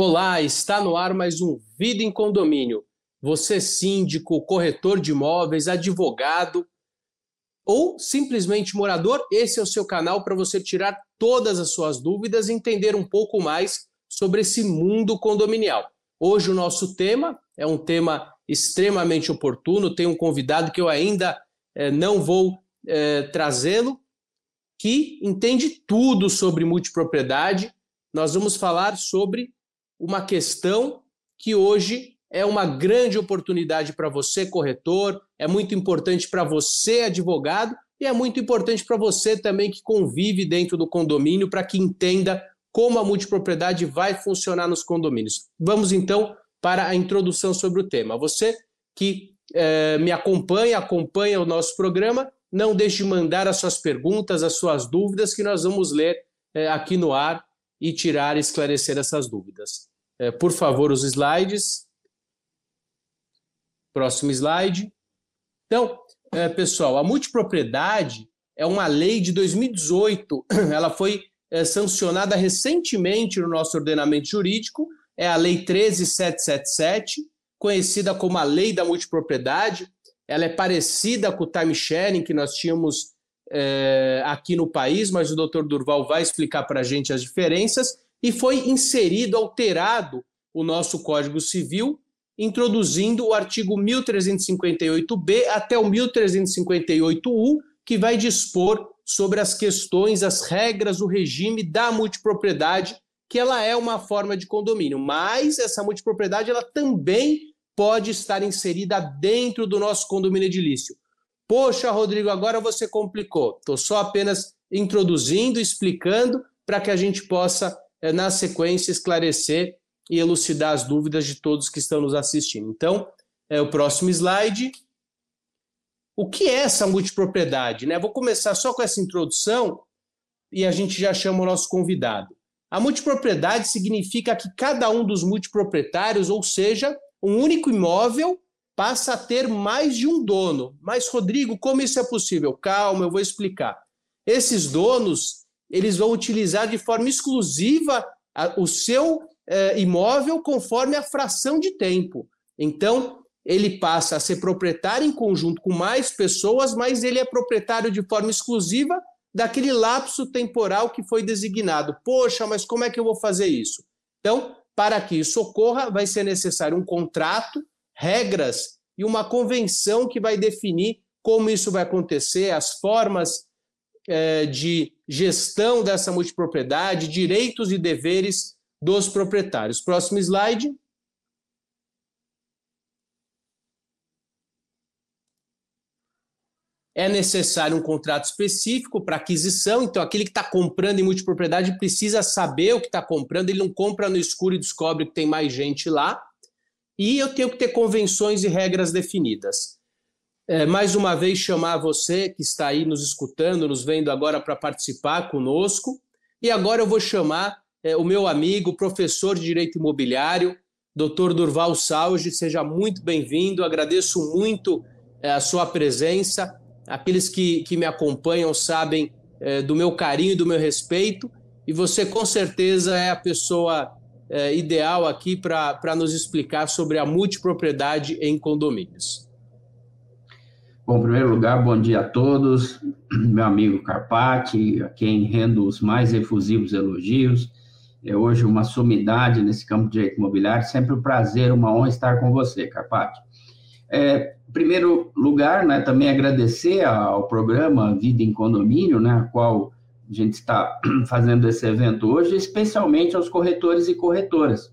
Olá, está no ar mais um Vida em Condomínio. Você, síndico, corretor de imóveis, advogado ou simplesmente morador, esse é o seu canal para você tirar todas as suas dúvidas e entender um pouco mais sobre esse mundo condominial. Hoje o nosso tema é um tema extremamente oportuno. Tem um convidado que eu ainda eh, não vou eh, trazê-lo, que entende tudo sobre multipropriedade. Nós vamos falar sobre uma questão que hoje é uma grande oportunidade para você, corretor, é muito importante para você, advogado, e é muito importante para você também que convive dentro do condomínio, para que entenda como a multipropriedade vai funcionar nos condomínios. Vamos então para a introdução sobre o tema. Você que eh, me acompanha, acompanha o nosso programa, não deixe de mandar as suas perguntas, as suas dúvidas, que nós vamos ler eh, aqui no ar e tirar e esclarecer essas dúvidas. É, por favor, os slides. Próximo slide. Então, é, pessoal, a multipropriedade é uma lei de 2018. Ela foi é, sancionada recentemente no nosso ordenamento jurídico. É a Lei 13777, conhecida como a Lei da Multipropriedade. Ela é parecida com o time sharing que nós tínhamos é, aqui no país, mas o doutor Durval vai explicar para a gente as diferenças e foi inserido, alterado o nosso Código Civil, introduzindo o artigo 1358B até o 1358U, que vai dispor sobre as questões, as regras, o regime da multipropriedade, que ela é uma forma de condomínio, mas essa multipropriedade ela também pode estar inserida dentro do nosso condomínio edilício. Poxa, Rodrigo, agora você complicou. Estou só apenas introduzindo, explicando para que a gente possa é, na sequência, esclarecer e elucidar as dúvidas de todos que estão nos assistindo. Então, é o próximo slide. O que é essa multipropriedade? Né? Vou começar só com essa introdução e a gente já chama o nosso convidado. A multipropriedade significa que cada um dos multiproprietários, ou seja, um único imóvel, passa a ter mais de um dono. Mas, Rodrigo, como isso é possível? Calma, eu vou explicar. Esses donos eles vão utilizar de forma exclusiva o seu é, imóvel conforme a fração de tempo. Então, ele passa a ser proprietário em conjunto com mais pessoas, mas ele é proprietário de forma exclusiva daquele lapso temporal que foi designado. Poxa, mas como é que eu vou fazer isso? Então, para que isso ocorra, vai ser necessário um contrato, regras e uma convenção que vai definir como isso vai acontecer, as formas é, de gestão dessa multipropriedade, direitos e deveres dos proprietários. Próximo slide. É necessário um contrato específico para aquisição, então aquele que está comprando em multipropriedade precisa saber o que está comprando, ele não compra no escuro e descobre que tem mais gente lá. E eu tenho que ter convenções e regras definidas é, mais uma vez chamar você que está aí nos escutando, nos vendo agora para participar conosco. E agora eu vou chamar é, o meu amigo, professor de Direito Imobiliário, Dr. Durval Salge. Seja muito bem-vindo. Agradeço muito é, a sua presença. Aqueles que, que me acompanham sabem é, do meu carinho e do meu respeito. E você, com certeza, é a pessoa é, ideal aqui para nos explicar sobre a multipropriedade em condomínios. Bom, em primeiro lugar, bom dia a todos, meu amigo Carpati, a quem rendo os mais efusivos elogios. É hoje uma sumidade nesse campo de direito imobiliário, sempre um prazer, uma honra estar com você, Carpati. É, em primeiro lugar, né, também agradecer ao programa Vida em Condomínio, né, a qual a gente está fazendo esse evento hoje, especialmente aos corretores e corretoras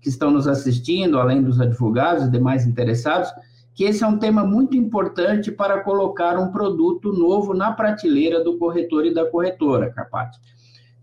que estão nos assistindo, além dos advogados e demais interessados, que esse é um tema muito importante para colocar um produto novo na prateleira do corretor e da corretora, Carpati.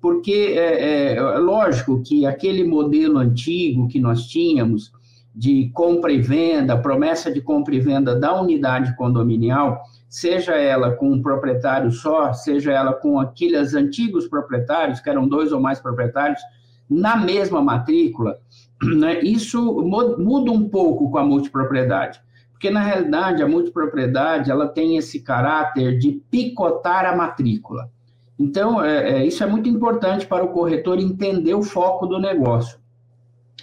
Porque é, é, lógico que aquele modelo antigo que nós tínhamos de compra e venda, promessa de compra e venda da unidade condominial, seja ela com um proprietário só, seja ela com aqueles antigos proprietários, que eram dois ou mais proprietários, na mesma matrícula, né, isso muda um pouco com a multipropriedade. Porque, na realidade, a multipropriedade ela tem esse caráter de picotar a matrícula. Então, é, é, isso é muito importante para o corretor entender o foco do negócio.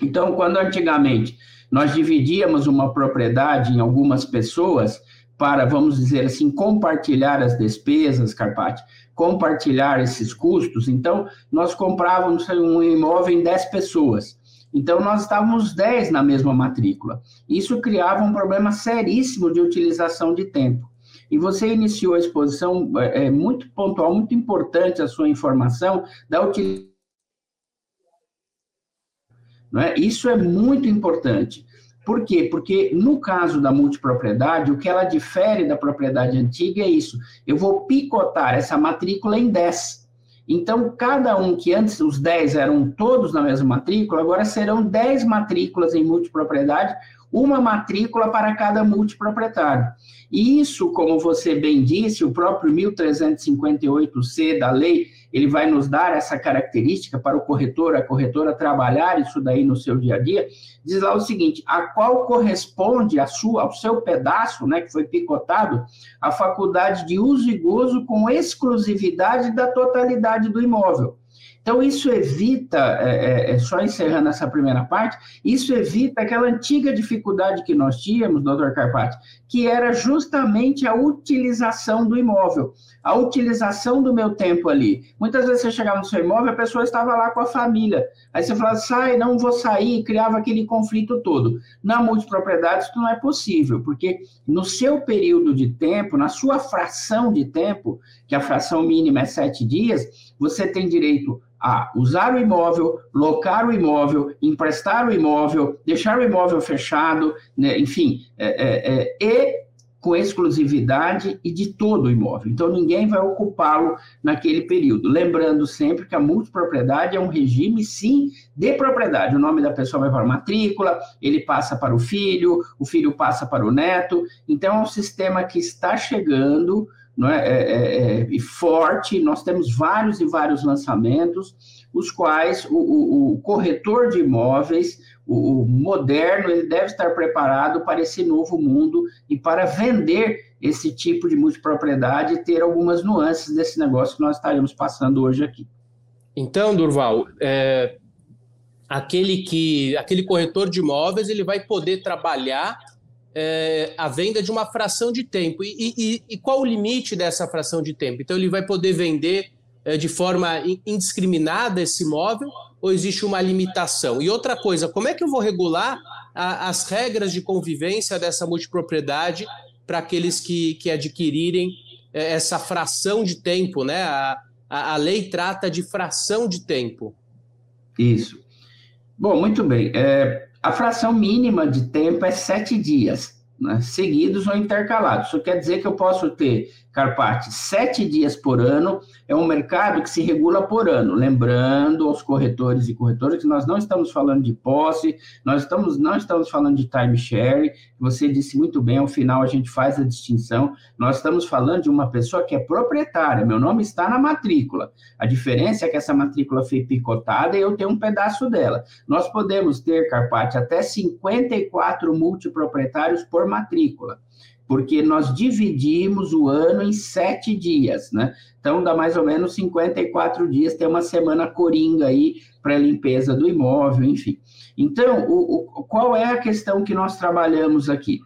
Então, quando antigamente nós dividíamos uma propriedade em algumas pessoas para, vamos dizer assim, compartilhar as despesas, Carpati, compartilhar esses custos, então nós comprávamos um imóvel em 10 pessoas. Então, nós estávamos 10 na mesma matrícula. Isso criava um problema seríssimo de utilização de tempo. E você iniciou a exposição é, é muito pontual, muito importante a sua informação da utilização. É? Isso é muito importante. Por quê? Porque no caso da multipropriedade, o que ela difere da propriedade antiga é isso. Eu vou picotar essa matrícula em 10. Então, cada um que antes os 10 eram todos na mesma matrícula, agora serão 10 matrículas em multipropriedade, uma matrícula para cada multiproprietário. E isso, como você bem disse, o próprio 1358C da lei, ele vai nos dar essa característica para o corretor, a corretora trabalhar isso daí no seu dia a dia, diz lá o seguinte, a qual corresponde a sua, ao seu pedaço, né, que foi picotado, a faculdade de uso e gozo com exclusividade da totalidade do imóvel. Então, isso evita, é, é, é, só encerrando essa primeira parte, isso evita aquela antiga dificuldade que nós tínhamos, doutor Carpati, que era justamente a utilização do imóvel, a utilização do meu tempo ali. Muitas vezes você chegava no seu imóvel, a pessoa estava lá com a família. Aí você falava, sai, não vou sair, criava aquele conflito todo. Na multipropriedade, isso não é possível, porque no seu período de tempo, na sua fração de tempo, que a fração mínima é sete dias, você tem direito a usar o imóvel, locar o imóvel, emprestar o imóvel, deixar o imóvel fechado, né, enfim, é, é, é, e com exclusividade e de todo o imóvel. Então, ninguém vai ocupá-lo naquele período. Lembrando sempre que a multipropriedade é um regime, sim, de propriedade. O nome da pessoa vai para a matrícula, ele passa para o filho, o filho passa para o neto. Então, é um sistema que está chegando é, é, é, é forte. Nós temos vários e vários lançamentos, os quais o, o, o corretor de imóveis, o, o, moderno, ele deve estar preparado para esse novo mundo e para vender esse tipo de multipropriedade e ter algumas nuances desse negócio que nós estaremos passando hoje aqui. Então, Durval, é, aquele que aquele corretor de imóveis ele vai poder trabalhar é, a venda de uma fração de tempo. E, e, e, qual o limite dessa fração de tempo? Então, ele vai poder vender é, de forma indiscriminada esse imóvel ou existe uma limitação? E outra coisa, como é que eu vou regular a, as regras de convivência dessa multipropriedade para aqueles que, que adquirirem é, essa fração de tempo? Né? A, a, a lei trata de fração de tempo. Isso. Bom, muito bem. É, a fração mínima de tempo é sete dias, né, seguidos ou intercalados. Isso quer dizer que eu posso ter Carpati, sete dias por ano, é um mercado que se regula por ano. Lembrando aos corretores e corretoras que nós não estamos falando de posse, nós estamos, não estamos falando de timeshare, você disse muito bem, ao final a gente faz a distinção. Nós estamos falando de uma pessoa que é proprietária, meu nome está na matrícula. A diferença é que essa matrícula foi picotada e eu tenho um pedaço dela. Nós podemos ter, Carpati, até 54 multiproprietários por matrícula porque nós dividimos o ano em sete dias, né? Então, dá mais ou menos 54 dias, tem uma semana coringa aí para limpeza do imóvel, enfim. Então, o, o, qual é a questão que nós trabalhamos aqui?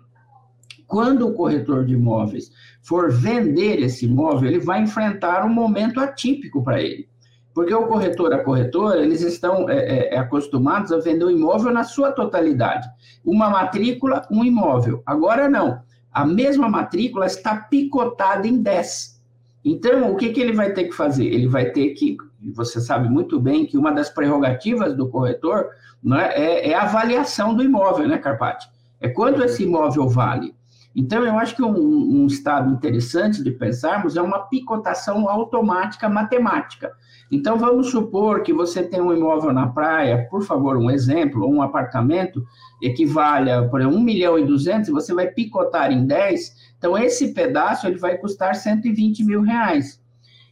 Quando o corretor de imóveis for vender esse imóvel, ele vai enfrentar um momento atípico para ele. Porque o corretor, a corretora, eles estão é, é, é acostumados a vender o imóvel na sua totalidade. Uma matrícula, um imóvel. Agora não a mesma matrícula está picotada em 10. Então, o que, que ele vai ter que fazer? Ele vai ter que, você sabe muito bem que uma das prerrogativas do corretor né, é, é a avaliação do imóvel, né, Carpati? É quanto esse imóvel vale. Então, eu acho que um, um, estado interessante de pensarmos é uma picotação automática matemática. Então, vamos supor que você tem um imóvel na praia, por favor, um exemplo, um apartamento, equivale a, por exemplo, 1 milhão e 200, você vai picotar em 10, então esse pedaço ele vai custar 120 mil reais.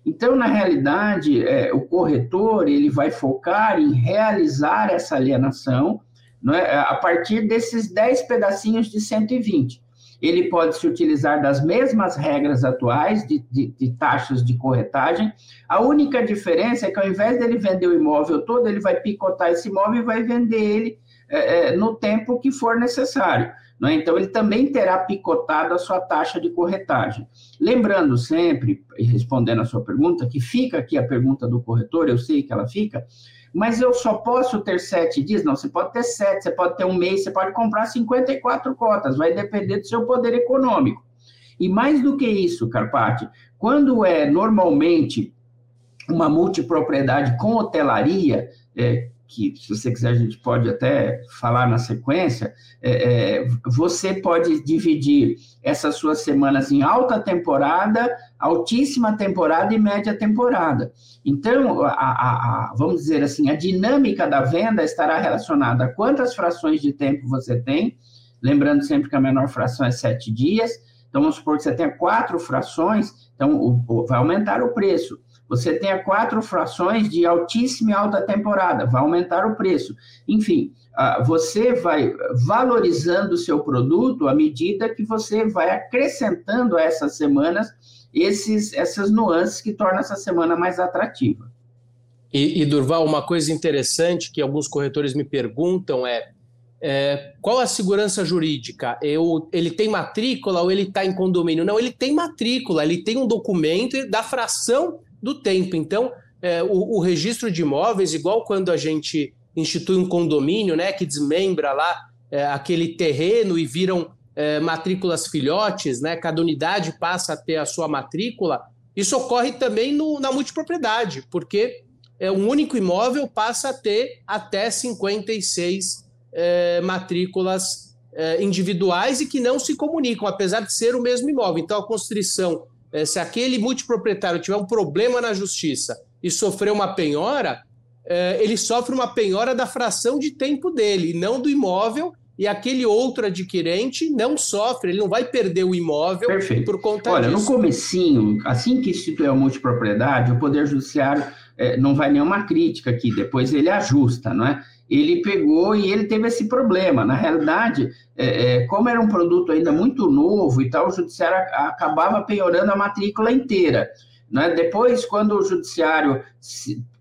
Então, na realidade, é, o corretor ele vai focar em realizar essa alienação é, a partir desses 10 pedacinhos de 120 ele pode se utilizar das mesmas regras atuais de, de, de, taxas de corretagem. A única diferença é que ao invés dele vender o imóvel todo, ele vai picotar esse imóvel e vai vender ele é, é, no tempo que for necessário. Né? Então, ele também terá picotado a sua taxa de corretagem. Lembrando sempre, respondendo a sua pergunta, que fica aqui a pergunta do corretor, eu sei que ela fica, mas eu só posso ter sete dias? Não, você pode ter sete, você pode ter um mês, você pode comprar 54 cotas, vai depender do seu poder econômico. E mais do que isso, Carpati, quando é normalmente uma multipropriedade com hotelaria, é, que se você quiser a gente pode até falar na sequência, é, é, você pode dividir essas suas semanas em alta temporada, altíssima temporada e média temporada. Então, a, a, a, vamos dizer assim, a dinâmica da venda estará relacionada a quantas frações de tempo você tem, lembrando sempre que a menor fração é sete dias, então vamos supor que você tenha quatro frações, então o, o, vai aumentar o preço. Você tenha quatro frações de altíssima e alta temporada, vai aumentar o preço. Enfim, você vai valorizando o seu produto à medida que você vai acrescentando a essas semanas esses, essas nuances que tornam essa semana mais atrativa. E, e, Durval, uma coisa interessante que alguns corretores me perguntam é, é qual a segurança jurídica? Eu, ele tem matrícula ou ele está em condomínio? Não, ele tem matrícula, ele tem um documento da fração do tempo. Então, é, o, o, registro de imóveis, igual quando a gente institui um condomínio, né, que desmembra lá é, aquele terreno e viram é, matrículas filhotes, né, cada unidade passa a ter a sua matrícula, isso ocorre também no, na multipropriedade, porque é, um único imóvel passa a ter até 56 é, matrículas é, individuais e que não se comunicam, apesar de ser o mesmo imóvel. Então, a constrição é, se aquele multiproprietário tiver um problema na justiça e sofrer uma penhora, é, ele sofre uma penhora da fração de tempo dele, não do imóvel, e aquele outro adquirente não sofre, ele não vai perder o imóvel Perfeito. por conta Olha, disso. no comecinho, assim que institui a multipropriedade, o Poder Judiciário é, não vai nenhuma crítica aqui, depois ele ajusta, não é? ele pegou e ele teve esse problema. Na realidade, é, é, como era um produto ainda muito novo e tal, o judiciário acabava piorando a matrícula inteira. Né? Depois, quando o judiciário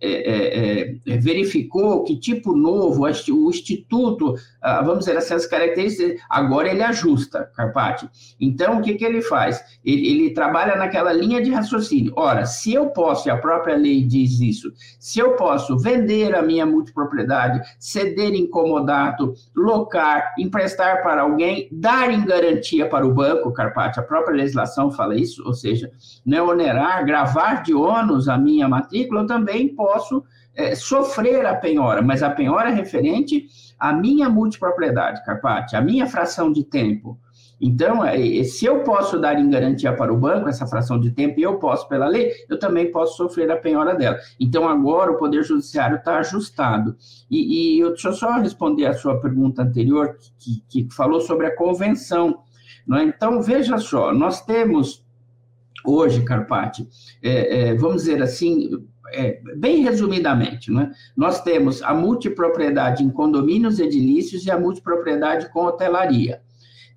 é, é, é, verificou que tipo novo, o Instituto, ah, vamos dizer assim, as características, agora ele ajusta, Carpati. Então, o que, que ele faz? Ele, ele, trabalha naquela linha de raciocínio. Ora, se eu posso, e a própria lei diz isso, se eu posso vender a minha multipropriedade, ceder em comodato, locar, emprestar para alguém, dar em garantia para o banco, Carpati, a própria legislação fala isso, ou seja, não onerar, gravar de ônus a minha matrícula, eu também posso posso é, sofrer a penhora, mas a penhora é referente à minha multipropriedade, Carpati, à minha fração de tempo. Então, é, se eu posso dar em garantia para o banco essa fração de tempo e eu posso pela lei, eu também posso sofrer a penhora dela. Então, agora o Poder Judiciário está ajustado. E, e eu, deixa eu só responder a sua pergunta anterior, que, que falou sobre a convenção. É? Então, veja só, nós temos hoje, Carpati, é, é, vamos dizer assim, é, bem resumidamente, né? nós temos a multipropriedade em condomínios edilícios e a multipropriedade com hotelaria.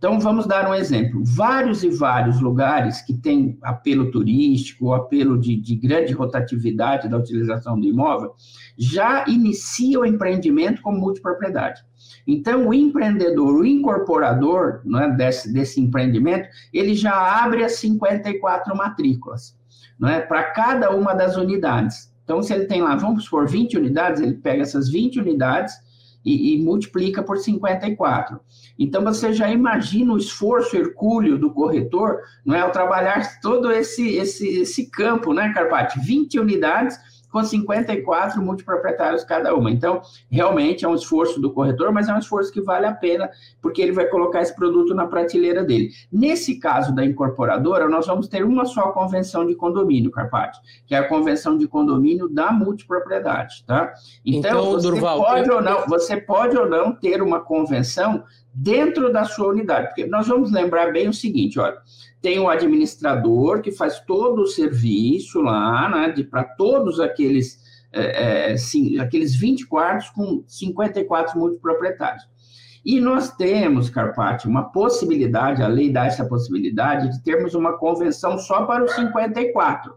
Então, vamos dar um exemplo. Vários e vários lugares que têm apelo turístico, apelo de, de grande rotatividade da utilização do imóvel, já iniciam o empreendimento com multipropriedade. Então, o empreendedor, o incorporador né, desse, desse empreendimento, ele já abre as 54 matrículas não é? Para cada uma das unidades. Então, se ele tem lá, vamos supor, 20 unidades, ele pega essas 20 unidades e, e, multiplica por 54. Então, você já imagina o esforço hercúleo do corretor, não é? Ao trabalhar todo esse, esse, esse campo, né, Carpati? 20 unidades com 54 multiproprietários cada uma. Então, realmente é um esforço do corretor, mas é um esforço que vale a pena, porque ele vai colocar esse produto na prateleira dele. Nesse caso da incorporadora, nós vamos ter uma só convenção de condomínio, Carpati, que é a convenção de condomínio da multipropriedade, tá? Então, então você Durval, pode eu... ou não, você pode ou não ter uma convenção dentro da sua unidade, porque nós vamos lembrar bem o seguinte, olha, tem o administrador que faz todo o serviço lá, né, para todos aqueles, é, é, sim, aqueles 20 quartos com 54 multiproprietários. E nós temos, Carpati, uma possibilidade, a lei dá essa possibilidade de termos uma convenção só para os 54.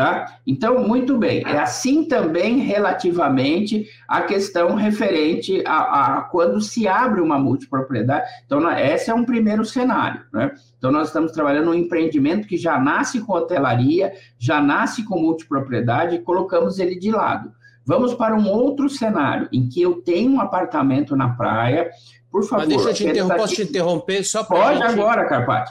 Tá? Então, muito bem. É assim também relativamente a questão referente a, a quando se abre uma multipropriedade. Então, esse é um primeiro cenário. Né? Então, nós estamos trabalhando um empreendimento que já nasce com hotelaria, já nasce com multipropriedade e colocamos ele de lado. Vamos para um outro cenário, em que eu tenho um apartamento na praia. Por favor. Mas deixa eu te interromper, posso te interromper só. Pode gente... agora, Carpati.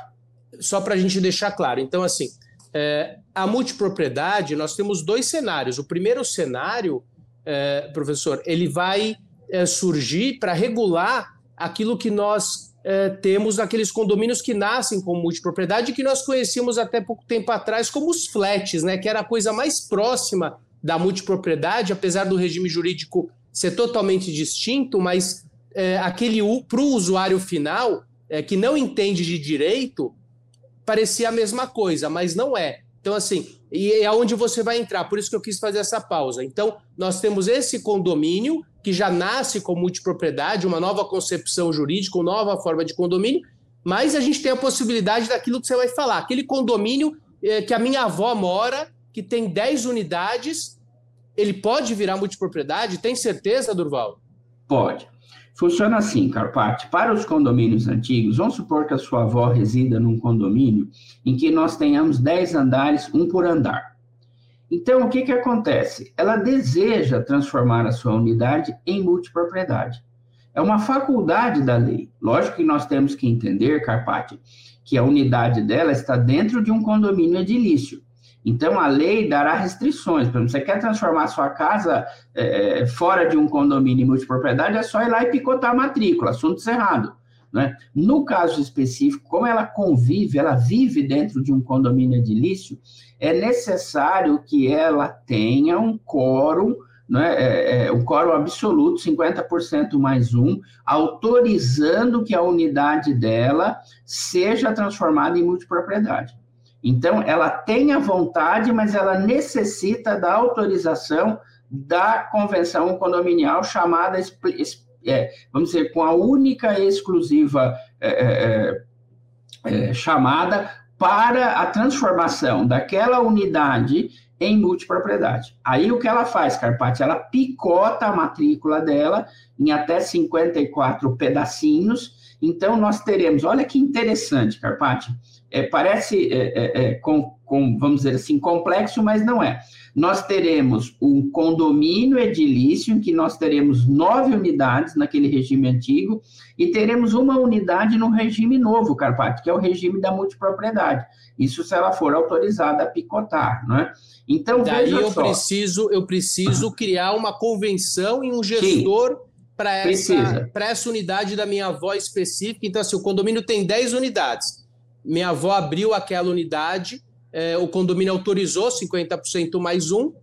Só para a gente deixar claro. Então, assim, é, a multipropriedade, nós temos dois cenários. O primeiro cenário, é, professor, ele vai é, surgir para regular aquilo que nós é, temos naqueles condomínios que nascem com multipropriedade, que nós conhecíamos até pouco tempo atrás como os flats, né, que era a coisa mais próxima da multipropriedade, apesar do regime jurídico ser totalmente distinto, mas aquele para o usuário final, que não entende de direito, parecia a mesma coisa, mas não é. Então, assim, e é onde você vai entrar, por isso que eu quis fazer essa pausa. Então, nós temos esse condomínio que já nasce com multipropriedade, uma nova concepção jurídica, uma nova forma de condomínio, mas a gente tem a possibilidade daquilo que você vai falar, aquele condomínio é, que a minha avó mora, que tem 10 unidades, ele pode virar multipropriedade? Tem certeza, Durval? Pode. Funciona assim, Carpati. Para os condomínios antigos, vamos supor que a sua avó resida num condomínio em que nós tenhamos 10 andares, um por andar. Então, o que, que acontece? Ela deseja transformar a sua unidade em multipropriedade. É uma faculdade da lei. Lógico que nós temos que entender, Carpati, que a unidade dela está dentro de um condomínio edilício. Então, a lei dará restrições. Por exemplo, você quer transformar sua casa é, fora de um condomínio multipropriedade, é só ir lá e picotar a matrícula, assunto cerrado. Né? No caso específico, como ela convive, ela vive dentro de um condomínio edilício, é necessário que ela tenha um quórum, né, é, é, um quórum absoluto, 50% mais um, autorizando que a unidade dela seja transformada em multipropriedade. Então, ela tem a vontade, mas ela necessita da autorização da convenção condominial chamada, é, vamos dizer, com a única e exclusiva é, é, é, é, chamada para a transformação daquela unidade em multipropriedade. Aí o que ela faz, Carpati? Ela picota a matrícula dela em até 54 pedacinhos. Então, nós teremos, olha que interessante, Carpati, é, parece, é, é, é, com, com, vamos dizer assim, complexo, mas não é. Nós teremos um condomínio edilício, em que nós teremos nove unidades naquele regime antigo, e teremos uma unidade no regime novo, Carpati, que é o regime da multipropriedade. Isso se ela for autorizada a picotar, não é? Então, Daí eu só. preciso, eu preciso criar uma convenção e um gestor para essa, essa unidade da minha avó específica. Então, assim, o condomínio tem 10 unidades minha avó abriu aquela unidade, é, o condomínio autorizou 50% mais um.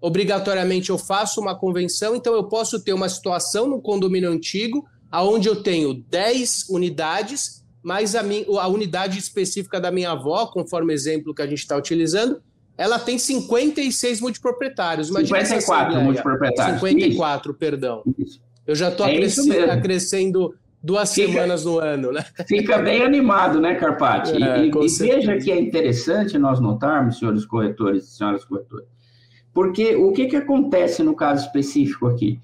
Obrigatoriamente eu faço uma convenção, então eu posso ter uma situação no condomínio antigo, aonde eu tenho 10 unidades, mais a, minha, a unidade específica da minha avó, conforme exemplo que a gente está utilizando, ela tem 56 multiproprietários. Imagina 54 multiproprietários. 54, isso. perdão. Isso. Eu já estou é acrescendo duas fica, semanas no ano, né? Fica bem animado, né, Carpati? É, e, e veja que é interessante nós notarmos, senhores corretores e senhoras corretoras, porque o que, que acontece no caso específico aqui?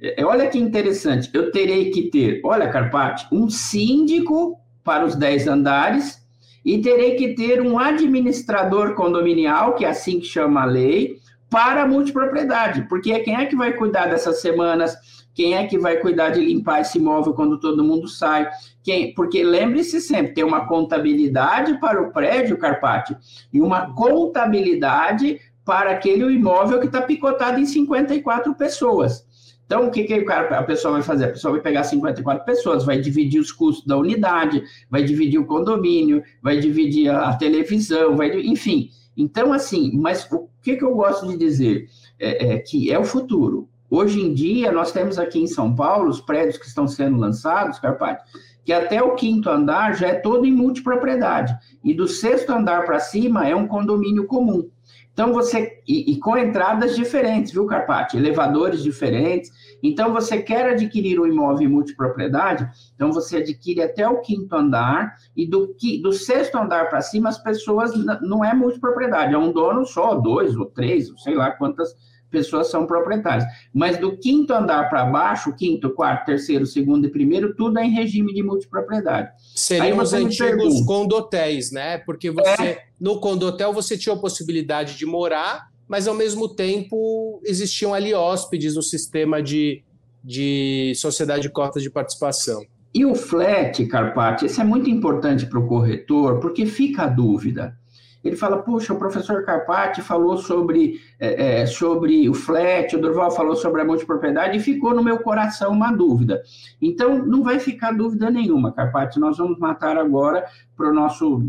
É, olha que interessante, eu terei que ter, olha, Carpati, um síndico para os 10 andares e terei que ter um administrador condominial, que é assim que chama a lei, para a multipropriedade, porque quem é que vai cuidar dessas semanas quem é que vai cuidar de limpar esse imóvel quando todo mundo sai? Quem? Porque lembre-se sempre, tem uma contabilidade para o prédio, Carpati, e uma contabilidade para aquele imóvel que está picotado em 54 pessoas. Então, o que, que a pessoa vai fazer? A pessoa vai pegar 54 pessoas, vai dividir os custos da unidade, vai dividir o condomínio, vai dividir a, televisão, vai, enfim. Então, assim, mas o que, que eu gosto de dizer? É, é que é o futuro. Hoje em dia, nós temos aqui em São Paulo os prédios que estão sendo lançados, Carpati, que até o quinto andar já é todo em multipropriedade, e do sexto andar para cima é um condomínio comum. Então você e, e, com entradas diferentes, viu, Carpati? Elevadores diferentes. Então você quer adquirir um imóvel em multipropriedade, então você adquire até o quinto andar e do, do sexto andar para cima as pessoas não é multipropriedade, é um dono só, dois ou três, sei lá quantas pessoas são proprietárias. Mas do quinto andar para baixo, quinto, quarto, terceiro, segundo e primeiro, tudo é em regime de multipropriedade. Seriam os antigos condotéis, né? Porque você, é. no condotel, você tinha a possibilidade de morar, mas ao mesmo tempo existiam ali hóspedes no sistema de, de sociedade de cotas de participação. E o flat, Carpati, isso é muito importante para o corretor, porque fica a dúvida ele fala, puxa, o professor Carpati falou sobre, é, é, sobre o flat, o Durval falou sobre a multipropriedade, e ficou no meu coração uma dúvida. Então, não vai ficar dúvida nenhuma, Carpati, nós vamos matar agora para o nosso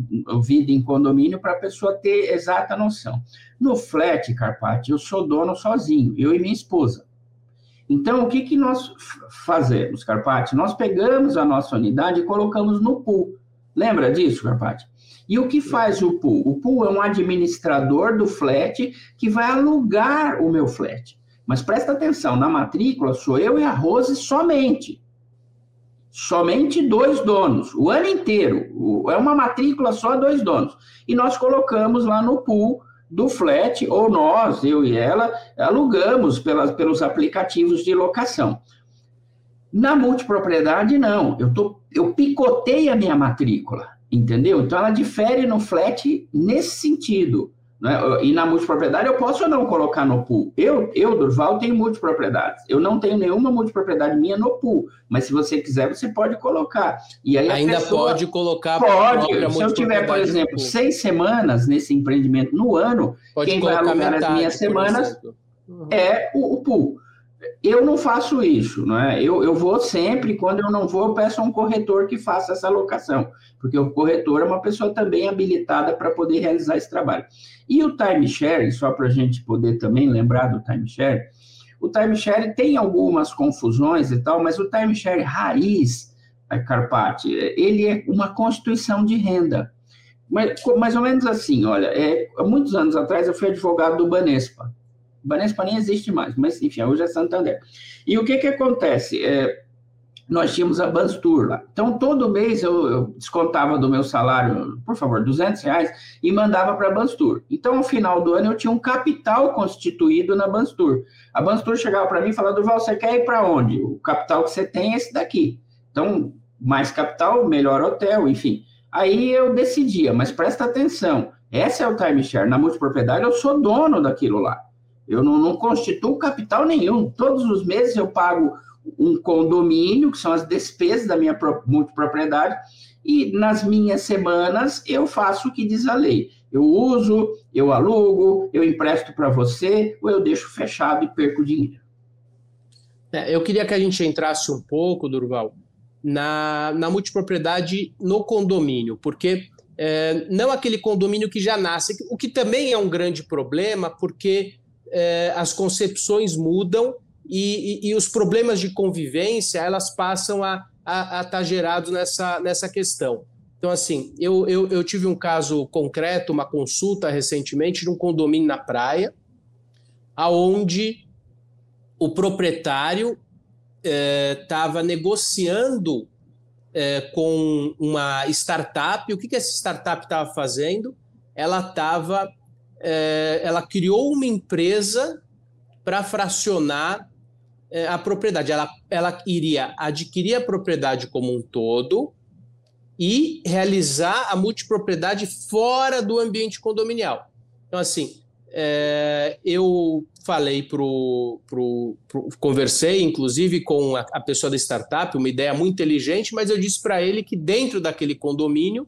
vida em condomínio para a pessoa ter exata noção. No flat, Carpati, eu sou dono sozinho, eu e minha esposa. Então, o que, que nós fazemos, Carpati? Nós pegamos a nossa unidade e colocamos no pool. Lembra disso, Carpati? E o que faz o pool? O pool é um administrador do flat que vai alugar o meu flat. Mas presta atenção, na matrícula sou eu e a Rose somente. Somente dois donos, o ano inteiro. É uma matrícula só dois donos. E nós colocamos lá no pool do flat, ou nós, eu e ela, alugamos pelas, pelos aplicativos de locação. Na multipropriedade, não. Eu, tô, eu picotei a minha matrícula. Entendeu? Então ela difere no flat nesse sentido. Né? E na multipropriedade eu posso ou não colocar no pool. Eu, eu, Durval, tenho multipropriedades. Eu não tenho nenhuma multipropriedade minha no pool. Mas se você quiser, você pode colocar. E aí Ainda pode colocar. Pode. Se eu tiver, por exemplo, seis semanas nesse empreendimento no ano, pode quem vai alugar metade, as minhas semanas uhum. é o, o pool. Eu não faço isso, não é? Eu, eu vou sempre, quando eu não vou, eu peço a um corretor que faça essa alocação, porque o corretor é uma pessoa também habilitada para poder realizar esse trabalho. E o timeshare, só para a gente poder também lembrar do timeshare, o timeshare tem algumas confusões e tal, mas o timeshare raiz, Carpati, ele é uma constituição de renda. Mas, mais ou menos assim, olha, é, há muitos anos atrás eu fui advogado do Banespa. Banespa nem existe mais, mas enfim, hoje é Santander. E o que que acontece? É, nós tínhamos a Banstur lá. Então, todo mês eu, eu, descontava do meu salário, por favor, 200 reais e mandava para a Banstur. Então, no final do ano, eu tinha um capital constituído na Banstur. A Banstur chegava para mim e falava, Duval, você quer ir para onde? O capital que você tem é esse daqui. Então, mais capital, melhor hotel, enfim. Aí eu decidia, mas presta atenção, essa é o timeshare. Na multipropriedade, eu sou dono daquilo lá. Eu não, não constituo capital nenhum. Todos os meses eu pago um condomínio, que são as despesas da minha multipropriedade, e nas minhas semanas eu faço o que diz a lei. Eu uso, eu alugo, eu empresto para você, ou eu deixo fechado e perco dinheiro. É, eu queria que a gente entrasse um pouco, Durval, na, na multipropriedade no condomínio, porque é, não aquele condomínio que já nasce, o que também é um grande problema, porque é, as concepções mudam e, e, e, os problemas de convivência elas passam a, estar tá gerados nessa, nessa questão. Então, assim, eu, eu, eu tive um caso concreto, uma consulta recentemente de um condomínio na praia, aonde o proprietário estava é, negociando é, com uma startup. O que, que essa startup estava fazendo? Ela estava é, ela criou uma empresa para fracionar é, a propriedade. Ela, ela iria adquirir a propriedade como um todo e realizar a multipropriedade fora do ambiente condominial. Então, assim, é, eu falei pro, pro, pro, conversei inclusive com a, a, pessoa da startup, uma ideia muito inteligente, mas eu disse para ele que dentro daquele condomínio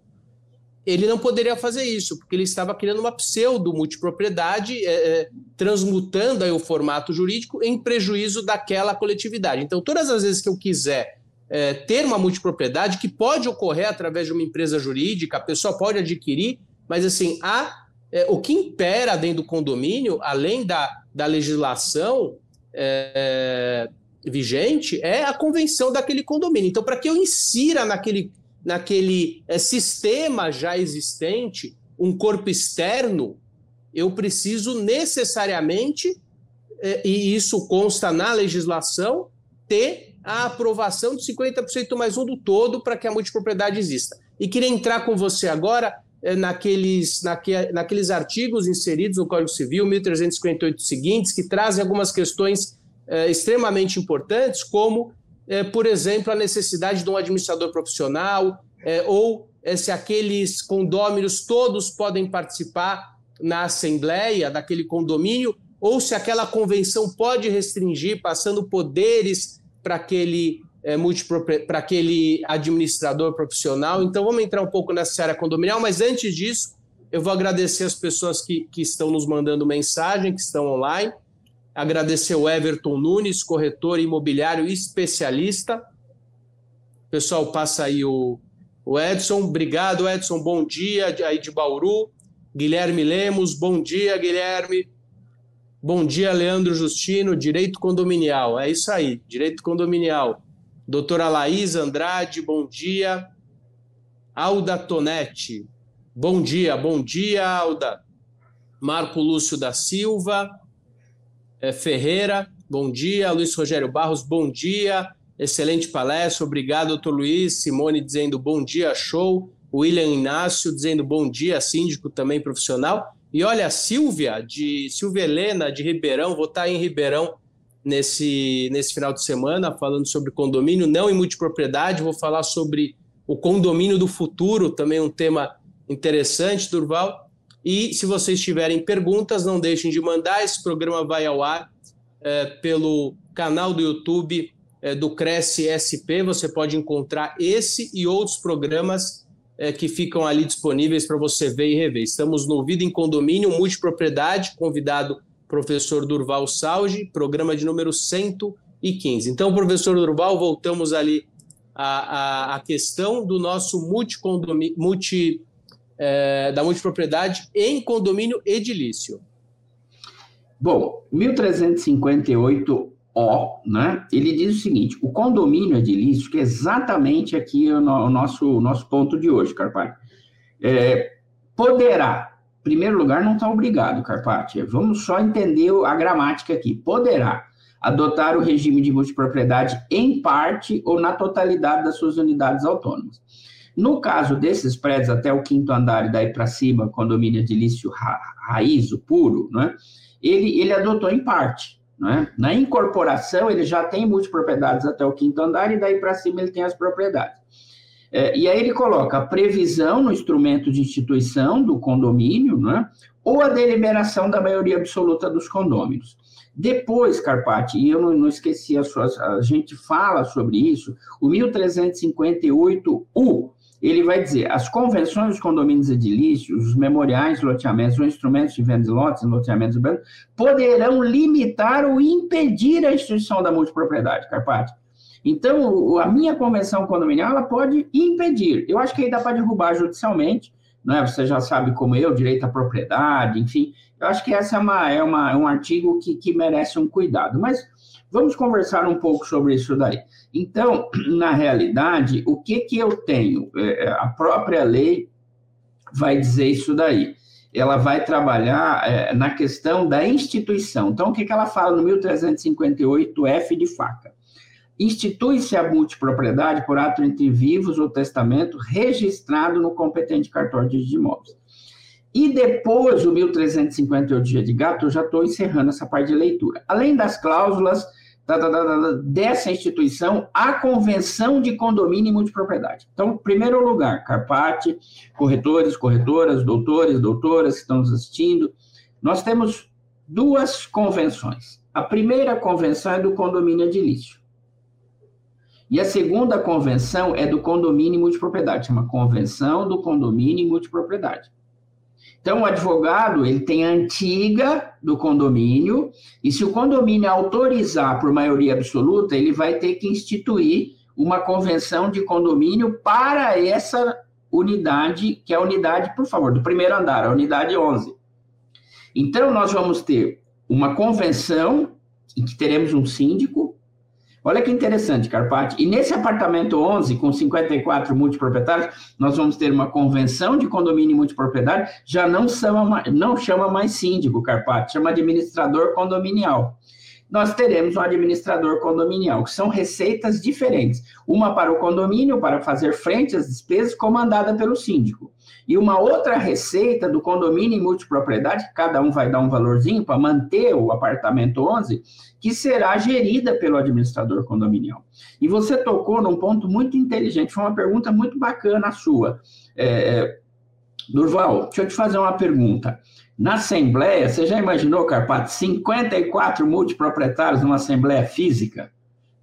ele não poderia fazer isso, porque ele estava criando uma pseudo-multipropriedade, é, é, transmutando aí o formato jurídico em prejuízo daquela coletividade. Então, todas as vezes que eu quiser é, ter uma multipropriedade, que pode ocorrer através de uma empresa jurídica, a pessoa pode adquirir, mas assim, há, é, o que impera dentro do condomínio, além da, da legislação, é, vigente é a convenção daquele condomínio. Então, para que eu insira naquele, naquele é, sistema já existente um corpo externo, eu preciso necessariamente, é, e isso consta na legislação, ter a aprovação de 50% mais um do todo para que a multipropriedade exista. E queria entrar com você agora é, naqueles, naque, naqueles artigos inseridos no Código Civil, 1358 seguintes, que trazem algumas questões extremamente importantes, como, é, por exemplo, a necessidade de um administrador profissional, é, ou é, se aqueles condôminos todos podem participar na assembleia daquele condomínio, ou se aquela convenção pode restringir, passando poderes para aquele, é, aquele administrador profissional. Então, vamos entrar um pouco nessa área condominial, mas antes disso, eu vou agradecer as pessoas que, que estão nos mandando mensagem, que estão online. Agradecer o Everton Nunes, corretor imobiliário especialista. Pessoal, passa aí o, o Edson. Obrigado, Edson. Bom dia aí de Bauru. Guilherme Lemos, bom dia, Guilherme. Bom dia, Leandro Justino, Direito Condominial. É isso aí, Direito Condominial. Doutora Laís Andrade, bom dia. Alda Tonetti, bom dia, bom dia, Alda. Marco Lúcio da Silva, Ferreira, bom dia. Luiz Rogério Barros, bom dia. Excelente palestra, obrigado, doutor Luiz. Simone dizendo bom dia, show. William Inácio dizendo bom dia, síndico também profissional. E olha, a Silvia, de Silvia Helena, de Ribeirão, vou estar em Ribeirão nesse, nesse final de semana, falando sobre condomínio, não em multipropriedade, vou falar sobre o condomínio do futuro, também um tema interessante, Durval. E se vocês tiverem perguntas, não deixem de mandar. Esse programa vai ao ar é, pelo canal do YouTube é, do Cresce SP. Você pode encontrar esse e outros programas é, que ficam ali disponíveis para você ver e rever. Estamos no Vida em Condomínio, Multipropriedade, convidado professor Durval Salge, programa de número 115. Então, professor Durval, voltamos ali à, à, à questão do nosso multi, multi é, da multipropriedade em condomínio edilício? Bom, 1358 O, né? Ele diz o seguinte: o condomínio edilício, que é exatamente aqui o, no, o nosso, o nosso ponto de hoje, Carpati, é, poderá, em primeiro lugar, não está obrigado, Carpati, vamos só entender a gramática aqui, poderá adotar o regime de multipropriedade em parte ou na totalidade das suas unidades autônomas. No caso desses prédios até o quinto andar e daí para cima, condomínio edilício ra raiz, o puro, né? ele, ele adotou em parte. Né? Na incorporação, ele já tem multipropriedades até o quinto andar e daí para cima ele tem as propriedades. É, e aí ele coloca a previsão no instrumento de instituição do condomínio, né? ou a deliberação da maioria absoluta dos condôminos. Depois, Carpati, e eu não, não esqueci, a, sua, a gente fala sobre isso, o 1358U ele vai dizer, as convenções dos condomínios edilícios, os memoriais, loteamentos ou instrumentos de venda de lotes, loteamentos poderão limitar ou impedir a instituição da multipropriedade, Carpati. Então, a minha convenção condominial, ela pode impedir. Eu acho que aí dá para derrubar judicialmente, né? Você já sabe como eu, direito à propriedade, enfim. Eu acho que essa é, uma, é, uma, é um artigo que, que merece um cuidado. Mas vamos conversar um pouco sobre isso daí. Então, na realidade, o que, que eu tenho? É, é, a própria lei vai dizer isso daí. Ela vai trabalhar é, na questão da instituição. Então, o que, que ela fala no 1358F de faca? Institui-se a multipropriedade por ato entre vivos ou testamento registrado no competente cartório de imóveis. E depois, o 1358 dia de gato, eu já estou encerrando essa parte de leitura. Além das cláusulas dessa instituição a convenção de condomínio e multipropriedade. Então, primeiro lugar, Carpati, corretores, corretoras, doutores, doutoras que estão nos assistindo, nós temos duas convenções. A primeira convenção é do condomínio edilício. E a segunda convenção é do condomínio e multipropriedade, chama Convenção do Condomínio e Multipropriedade. Então, o advogado, ele tem a antiga do condomínio, e se o condomínio autorizar por maioria absoluta, ele vai ter que instituir uma convenção de condomínio para essa unidade, que é a unidade, por favor, do primeiro andar, a unidade 11. Então, nós vamos ter uma convenção, em que teremos um síndico, Olha que interessante, Carpati. E nesse apartamento 11, com 54 multiproprietários, nós vamos ter uma convenção de condomínio multiproprietário, já não chama, não chama mais síndico, Carpati, chama administrador condominial nós teremos um administrador condominial, que são receitas diferentes. Uma para o condomínio, para fazer frente às despesas, comandada pelo síndico. E uma outra receita do condomínio em multipropriedade, que cada um vai dar um valorzinho para manter o apartamento 11, que será gerida pelo administrador condominial. E você tocou num ponto muito inteligente, foi uma pergunta muito bacana a sua. É, Durval, deixa eu te fazer uma pergunta. Na Assembleia, você já imaginou, Carpato, 54 multiproprietários numa Assembleia física?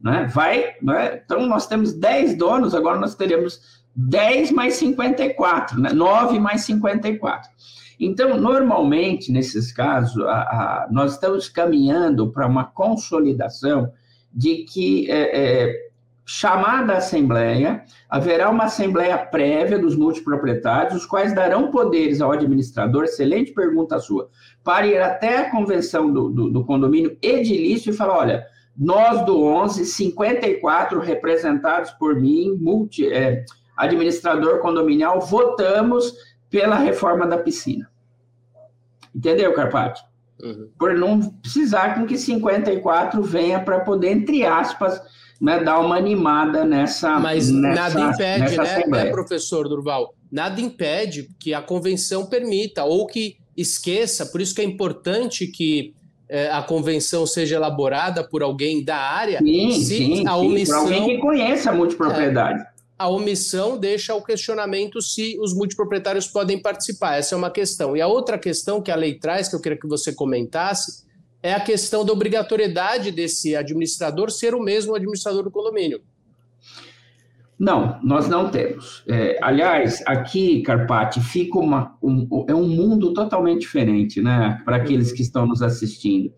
Né? Vai, né? Então, nós temos 10 donos, agora nós teremos 10 mais 54, né? 9 mais 54. Então, normalmente, nesses casos, a, a, nós estamos caminhando para uma consolidação de que é, é, chamada assembleia, haverá uma assembleia prévia dos multiproprietários, os quais darão poderes ao administrador, excelente pergunta sua, para ir até a convenção do, do, do condomínio edilício e falar, olha, nós do 11, 54 representados por mim, multi, é, administrador condominial, votamos pela reforma da piscina. Entendeu, Carpati? Uhum. Por não precisar com que 54 venha para poder, entre aspas, né, dar uma animada nessa. Mas nessa, nada impede, né, né, professor Durval? Nada impede que a convenção permita, ou que esqueça, por isso que é importante que é, a convenção seja elaborada por alguém da área. Sim, se sim, a omissão, sim, por alguém que conheça a multipropriedade. É, a omissão deixa o questionamento se os multiproprietários podem participar. Essa é uma questão. E a outra questão que a lei traz, que eu queria que você comentasse, é a questão da obrigatoriedade desse administrador ser o mesmo administrador do condomínio. Não, nós não temos. É, aliás, aqui, Carpati, fica uma, um, é um mundo totalmente diferente, né, para aqueles que estão nos assistindo.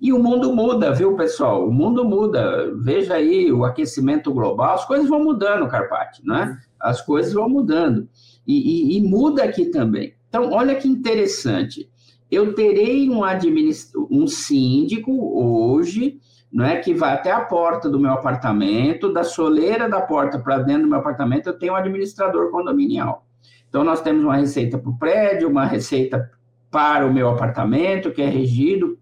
E o mundo muda, viu, pessoal? O mundo muda. Veja aí o aquecimento global, as coisas vão mudando, Carpati, né? As coisas vão mudando. E, e, e muda aqui também. Então, olha que interessante eu terei um, administ... um síndico hoje, não é que vai até a porta do meu apartamento, da soleira da porta para dentro do meu apartamento, eu tenho um administrador condominial. Então, nós temos uma receita para o prédio, uma receita para o meu apartamento, que é regido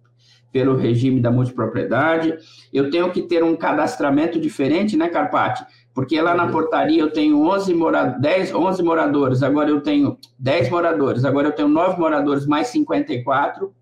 pelo regime da multipropriedade. Eu tenho que ter um cadastramento diferente, né, Carpati? Porque lá na uhum. portaria eu tenho 11, mora 10, 11 moradores, agora eu tenho 10 moradores, agora eu tenho 9 moradores mais 54,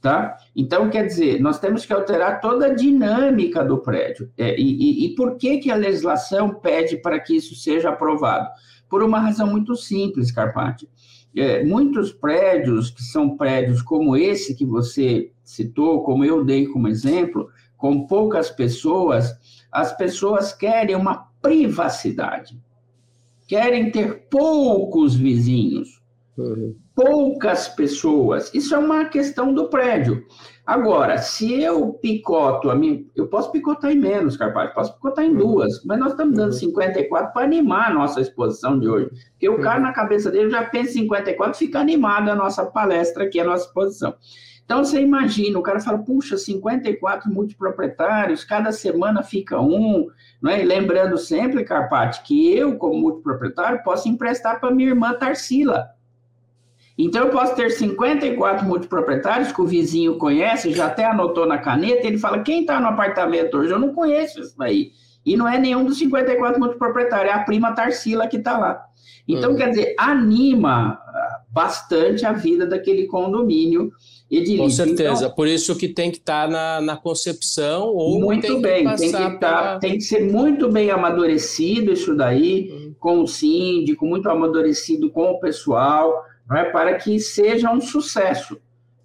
tá? Então, quer dizer, nós temos que alterar toda a dinâmica do prédio. É, e, e, e por que, que a legislação pede para que isso seja aprovado? Por uma razão muito simples, Carpati. É, muitos prédios, que são prédios como esse que você citou, como eu dei como exemplo, com poucas pessoas, as pessoas querem uma privacidade. Querem ter poucos vizinhos, uhum. poucas pessoas. Isso é uma questão do prédio. Agora, se eu picoto a mim, eu posso picotar em menos, Carvalho, posso picotar em uhum. duas, mas nós estamos dando 54 para animar a nossa exposição de hoje. Porque o cara, uhum. na cabeça dele, já pensa em 54, fica animado a nossa palestra aqui, a nossa exposição. Então, você imagina, o cara fala, puxa, 54 multiproprietários, cada semana fica um, não é? E lembrando sempre, Carpati, que eu, como multiproprietário, posso emprestar para minha irmã Tarsila. Então, eu posso ter 54 multiproprietários que o vizinho conhece, já até anotou na caneta, ele fala, quem está no apartamento hoje? Eu não conheço isso daí. E não é nenhum dos 54 multiproprietários, é a prima Tarsila que está lá. Então, uhum. quer dizer, anima bastante a vida daquele condomínio edilício. Com certeza, então, por isso que tem que estar tá na, na concepção ou muito bem, que tem que, tá, pela... tem que ser muito bem amadurecido isso daí, uhum. com o síndico, muito amadurecido com o pessoal, é, para que seja um sucesso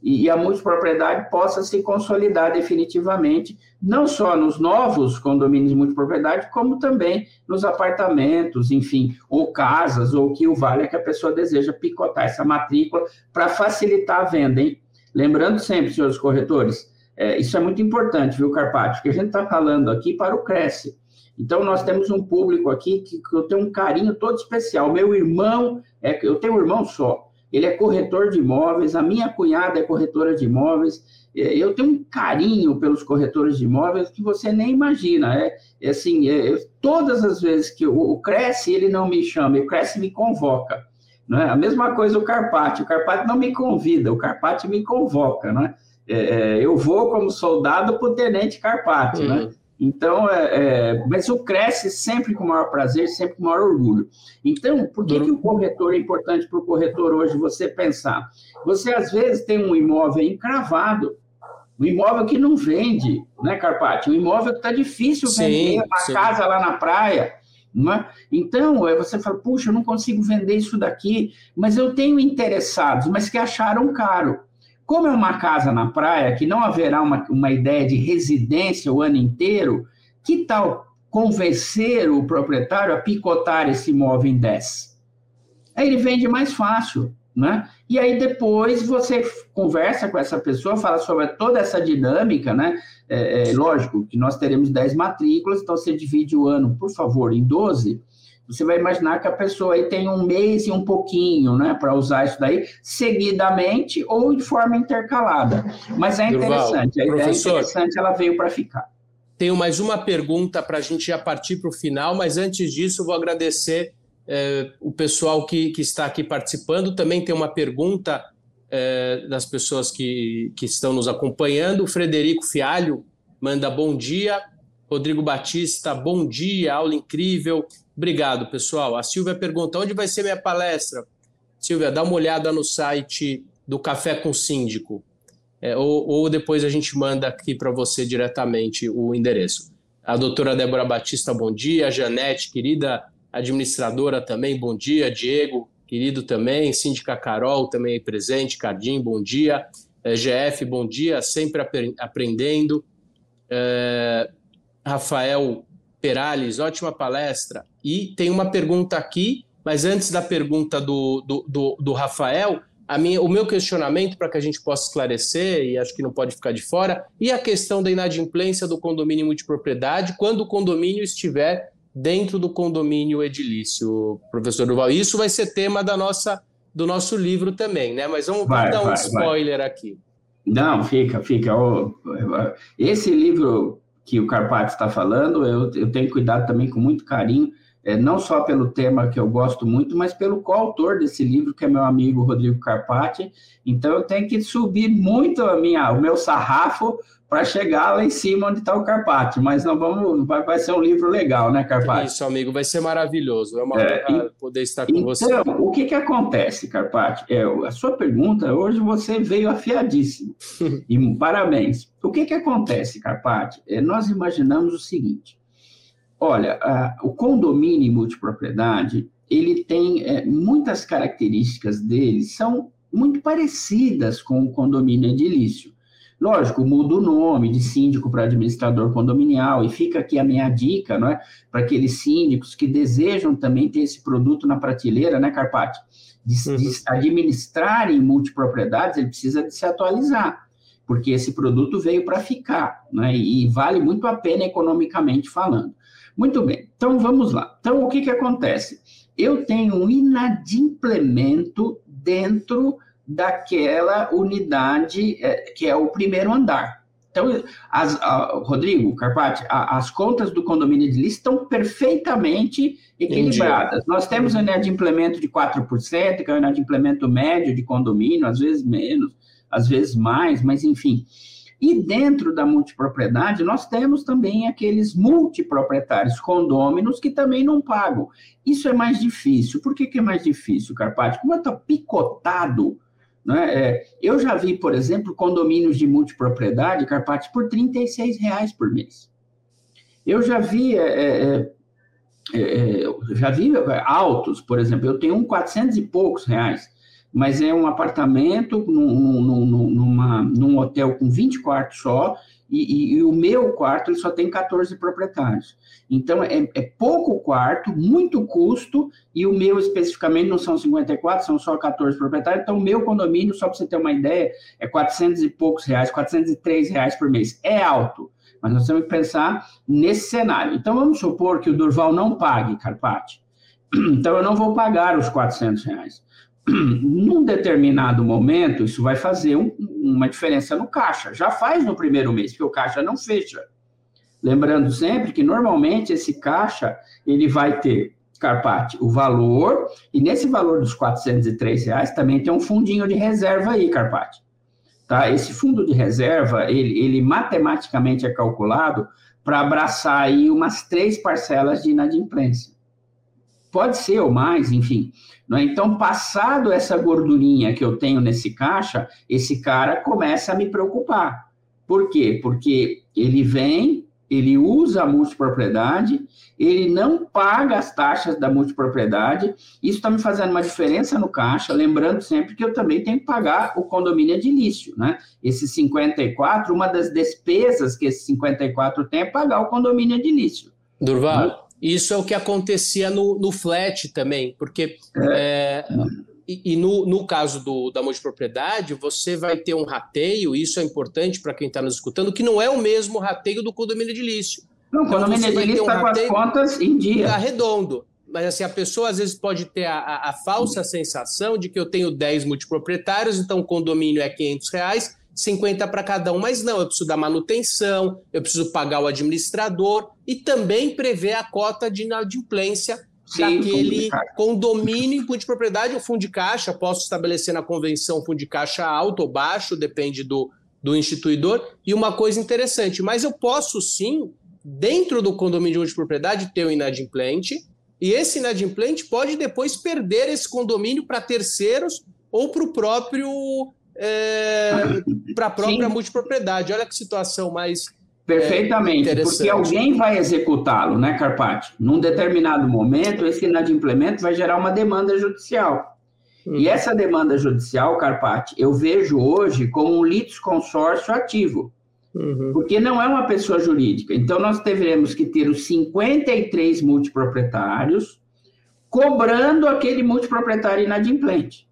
e a multipropriedade possa se consolidar definitivamente, não só nos novos condomínios de multipropriedade, como também nos apartamentos, enfim, ou casas, ou que o vale é que a pessoa deseja picotar essa matrícula para facilitar a venda, hein? Lembrando sempre, senhores corretores, é, isso é muito importante, viu, Carpati? Que a gente está falando aqui para o Cresce. Então, nós temos um público aqui que, que eu tenho um carinho todo especial. Meu irmão, é, eu tenho um irmão só, ele é corretor de imóveis, a minha cunhada é corretora de imóveis, é, eu tenho um carinho pelos corretores de imóveis que você nem imagina. É, é assim, é, todas as vezes que o, o Cresce, ele não me chama, o Cresce me convoca. Não é? A mesma coisa o Carpati, o Carpati não me convida, o Carpati me convoca. Não é? É, é eu vou como soldado para o Tenente Carpati, uhum. né? Então, é, é, mas o cresce sempre com o maior prazer, sempre com o maior orgulho. Então, por que, que o corretor é importante para o corretor hoje você pensar? Você, às vezes, tem um imóvel encravado, um imóvel que não vende, né, Carpati? Um imóvel que está difícil vender, uma sim. casa lá na praia. É? Então, você fala, puxa, eu não consigo vender isso daqui, mas eu tenho interessados, mas que acharam caro. Como é uma casa na praia, que não haverá uma, uma ideia de residência o ano inteiro, que tal convencer o proprietário a picotar esse imóvel em 10? Aí ele vende mais fácil, né? E aí depois você conversa com essa pessoa, fala sobre toda essa dinâmica, né? É, é, lógico que nós teremos 10 matrículas, então você divide o ano, por favor, em 12, você vai imaginar que a pessoa aí tem um mês e um pouquinho, né, para usar isso daí, seguidamente ou de forma intercalada. Mas é interessante, Durval, a ideia é interessante, ela veio para ficar. Tenho mais uma pergunta para a gente já partir para o final, mas antes disso, vou agradecer é, o pessoal que, que está aqui participando. Também tem uma pergunta é, das pessoas que, que estão nos acompanhando. O Frederico Fialho manda bom dia. Rodrigo Batista, bom dia, aula incrível. Obrigado, pessoal. A Silvia pergunta: onde vai ser minha palestra? Silvia, dá uma olhada no site do Café com Síndico. É, ou, ou, depois a gente manda aqui para você diretamente o endereço. A doutora Débora Batista, bom dia. Janete, querida administradora também, bom dia. Diego, querido também. Síndica Carol, também presente. Cardim, bom dia. É, GF, bom dia. Sempre aprendendo. É, Rafael Perales, ótima palestra. E tem uma pergunta aqui, mas antes da pergunta do, do, do, do Rafael, a minha, o meu questionamento para que a gente possa esclarecer, e acho que não pode ficar de fora, e a questão da inadimplência do condomínio multipropriedade quando o condomínio estiver dentro do condomínio edilício, professor Duval. Isso vai ser tema da nossa, do nosso livro também, né? Mas vamos, vai, dar um vai, spoiler vai. aqui. Não, fica, fica. Esse livro que o Carpati está falando, eu, eu tenho cuidado também com muito carinho, é, não só pelo tema que eu gosto muito, mas pelo coautor desse livro, que é meu amigo Rodrigo Carpati. Então, eu tenho que subir muito a minha, o meu sarrafo para chegar lá em cima onde está o Carpati. Mas não vamos, vai, vai ser um livro legal, né, Carpati? Isso, amigo, vai ser maravilhoso. É uma é, honra poder estar com então, você. Então, o que, que acontece, Carpati? É, a sua pergunta, hoje você veio afiadíssimo. e parabéns. O que, que acontece, Carpati? É, nós imaginamos o seguinte Olha, o condomínio multipropriedade, ele tem é, muitas características dele, são muito parecidas com o condomínio edilício. Lógico, muda o nome de síndico para administrador condominial, e fica aqui a minha dica, não é? Para aqueles síndicos que desejam também ter esse produto na prateleira, né, Carpati? De, uhum. de administrarem multipropriedades, ele precisa de se atualizar, porque esse produto veio para ficar, né? E vale muito a pena economicamente falando. Muito bem, então vamos lá. Então, o que, que acontece? Eu tenho um inadimplemento dentro daquela unidade é, que é o primeiro andar. Então, as, a, Rodrigo, Carpati, a, as contas do condomínio de lista estão perfeitamente equilibradas. Entendi. Nós temos um inadimplemento de 4%, que é um inadimplemento médio de condomínio, às vezes menos, às vezes mais, mas enfim. E dentro da multipropriedade, nós temos também aqueles multiproprietários condôminos que também não pagam. Isso é mais difícil. Por que, que é mais difícil, Carpati? Como está picotado, né? É, eu já vi, por exemplo, condomínios de multipropriedade, Carpati, por R$ reais por mês. Eu já vi, é, é, é, é já vi altos, por exemplo, eu tenho um 400 e poucos reais mas é um apartamento num, num, numa, num hotel com 20 quartos só, e, e, e, o meu quarto ele só tem 14 proprietários. Então, é, é, pouco quarto, muito custo, e o meu especificamente não são 54, são só 14 proprietários. Então, o meu condomínio, só para você ter uma ideia, é 400 e poucos reais, 403 reais por mês. É alto, mas nós temos que pensar nesse cenário. Então, vamos supor que o Durval não pague, Carpati. Então, eu não vou pagar os 400 reais. num determinado momento, isso vai fazer um, uma diferença no caixa. Já faz no primeiro mês, porque o caixa não fecha. Lembrando sempre que normalmente esse caixa ele vai ter Carpati, o valor, e nesse valor dos 403 reais também tem um fundinho de reserva aí, Carpati. Tá? Esse fundo de reserva, ele, ele matematicamente é calculado para abraçar aí umas três parcelas de inadimplência. Pode ser ou mais, enfim. Né? Então, passado essa gordurinha que eu tenho nesse caixa, esse cara começa a me preocupar. Por quê? Porque ele vem, ele usa a multipropriedade, ele não paga as taxas da multipropriedade, isso está me fazendo uma diferença no caixa, lembrando sempre que eu também tenho que pagar o condomínio edilício, né? Esse 54, uma das despesas que esse 54 tem é pagar o condomínio edilício. Durval? Isso é o que acontecia no, no flat também, porque... É. É, e, e no, no, caso do, da multipropriedade, você vai ter um rateio, isso é importante para quem está nos escutando, que não é o mesmo rateio do condomínio edilício. Não, então, quando o ele está um com as contas em dia. Está redondo. Mas assim, a pessoa às vezes pode ter a, a, a, falsa sensação de que eu tenho 10 multiproprietários, então o condomínio é 500 reais, 50 para cada um. Mas não, eu preciso da manutenção, eu preciso pagar o administrador e também prever a cota de inadimplência Sim, daquele condomínio em de propriedade, o fundo de caixa, posso estabelecer na convenção fundo de caixa alto ou baixo, depende do, do instituidor. E uma coisa interessante, mas eu posso sim dentro do condomínio de multipropriedade ter um inadimplente, e esse inadimplente pode depois perder esse condomínio para terceiros ou para o próprio. É, para a própria Sim. multipropriedade. Olha que situação mais. Perfeitamente, é, porque alguém vai executá-lo, né, Carpati? Num determinado momento, esse inadimplemento vai gerar uma demanda judicial. Uhum. E essa demanda judicial, Carpati, eu vejo hoje como um litisconsórcio ativo. Uhum. Porque não é uma pessoa jurídica. Então, nós teremos que ter os 53 multiproprietários cobrando aquele multiproprietário inadimplente.